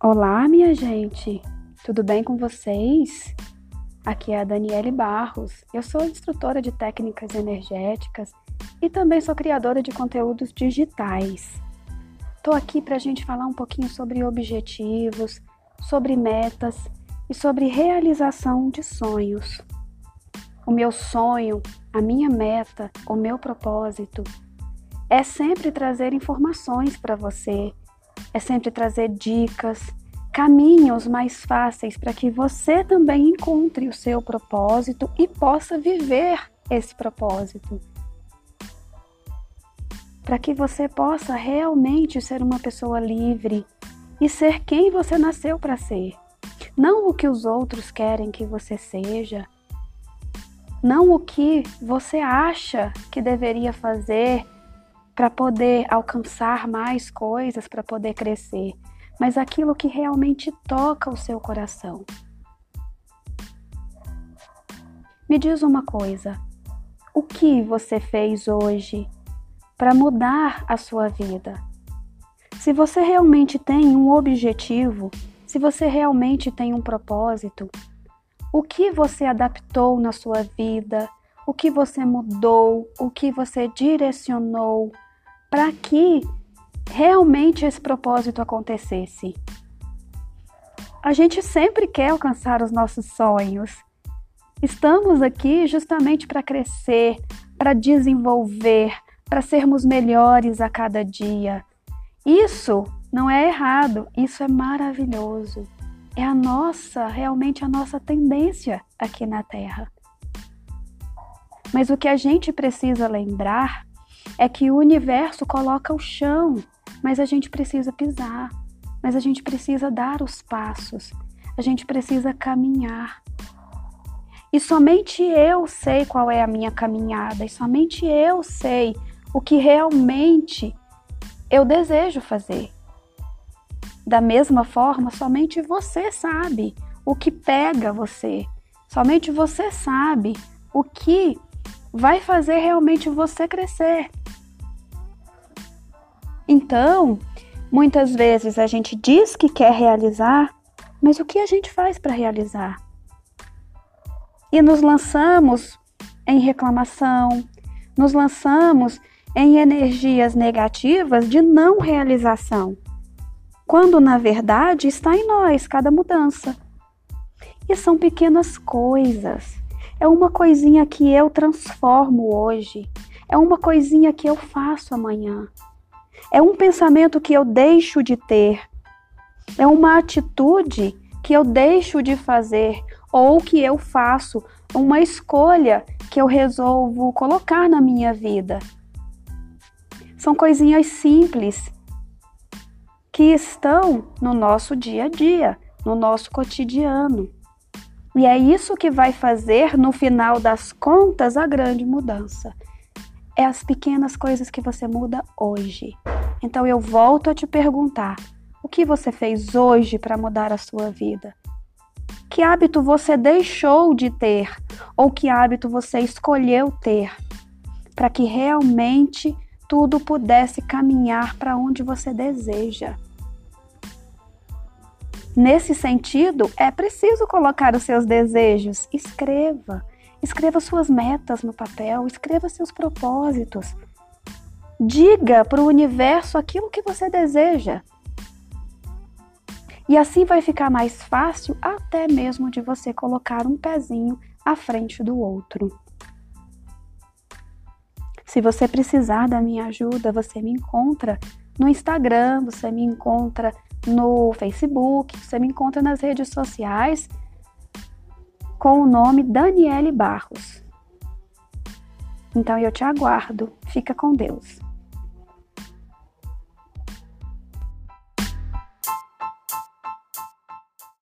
Olá, minha gente! Tudo bem com vocês? Aqui é a Daniele Barros. Eu sou instrutora de técnicas energéticas e também sou criadora de conteúdos digitais. Estou aqui para a gente falar um pouquinho sobre objetivos, sobre metas e sobre realização de sonhos. O meu sonho, a minha meta, o meu propósito é sempre trazer informações para você é sempre trazer dicas, caminhos mais fáceis para que você também encontre o seu propósito e possa viver esse propósito. Para que você possa realmente ser uma pessoa livre e ser quem você nasceu para ser. Não o que os outros querem que você seja, não o que você acha que deveria fazer para poder alcançar mais coisas, para poder crescer, mas aquilo que realmente toca o seu coração. Me diz uma coisa: o que você fez hoje para mudar a sua vida? Se você realmente tem um objetivo, se você realmente tem um propósito, o que você adaptou na sua vida, o que você mudou, o que você direcionou, para que realmente esse propósito acontecesse. A gente sempre quer alcançar os nossos sonhos. Estamos aqui justamente para crescer, para desenvolver, para sermos melhores a cada dia. Isso não é errado, isso é maravilhoso. É a nossa, realmente a nossa tendência aqui na Terra. Mas o que a gente precisa lembrar é que o universo coloca o chão, mas a gente precisa pisar, mas a gente precisa dar os passos, a gente precisa caminhar. E somente eu sei qual é a minha caminhada, e somente eu sei o que realmente eu desejo fazer. Da mesma forma, somente você sabe o que pega você, somente você sabe o que vai fazer realmente você crescer. Então, muitas vezes a gente diz que quer realizar, mas o que a gente faz para realizar? E nos lançamos em reclamação, nos lançamos em energias negativas de não realização, quando na verdade está em nós cada mudança. E são pequenas coisas. É uma coisinha que eu transformo hoje, é uma coisinha que eu faço amanhã. É um pensamento que eu deixo de ter. É uma atitude que eu deixo de fazer ou que eu faço, uma escolha que eu resolvo colocar na minha vida. São coisinhas simples que estão no nosso dia a dia, no nosso cotidiano. E é isso que vai fazer, no final das contas, a grande mudança. É as pequenas coisas que você muda hoje. Então eu volto a te perguntar: o que você fez hoje para mudar a sua vida? Que hábito você deixou de ter ou que hábito você escolheu ter para que realmente tudo pudesse caminhar para onde você deseja? Nesse sentido, é preciso colocar os seus desejos. Escreva. Escreva suas metas no papel, escreva seus propósitos. Diga para o universo aquilo que você deseja. E assim vai ficar mais fácil até mesmo de você colocar um pezinho à frente do outro. Se você precisar da minha ajuda, você me encontra no Instagram, você me encontra no Facebook, você me encontra nas redes sociais com o nome Daniele Barros. Então eu te aguardo. Fica com Deus.